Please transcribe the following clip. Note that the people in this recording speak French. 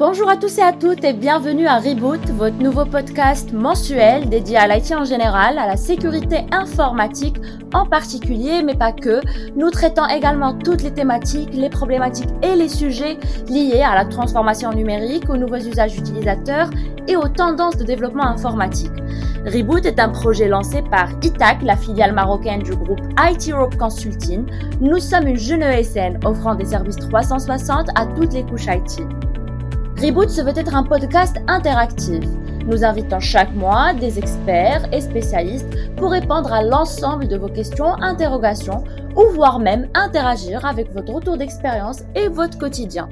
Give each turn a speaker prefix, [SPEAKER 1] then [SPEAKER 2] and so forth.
[SPEAKER 1] Bonjour à tous et à toutes et bienvenue à Reboot, votre nouveau podcast mensuel dédié à l'IT en général, à la sécurité informatique en particulier, mais pas que. Nous traitons également toutes les thématiques, les problématiques et les sujets liés à la transformation numérique, aux nouveaux usages utilisateurs et aux tendances de développement informatique. Reboot est un projet lancé par ITAC, la filiale marocaine du groupe IT Europe Consulting. Nous sommes une jeune ESN offrant des services 360 à toutes les couches IT. Reboot se veut être un podcast interactif. Nous invitons chaque mois des experts et spécialistes pour répondre à l'ensemble de vos questions, interrogations ou voire même interagir avec votre retour d'expérience et votre quotidien.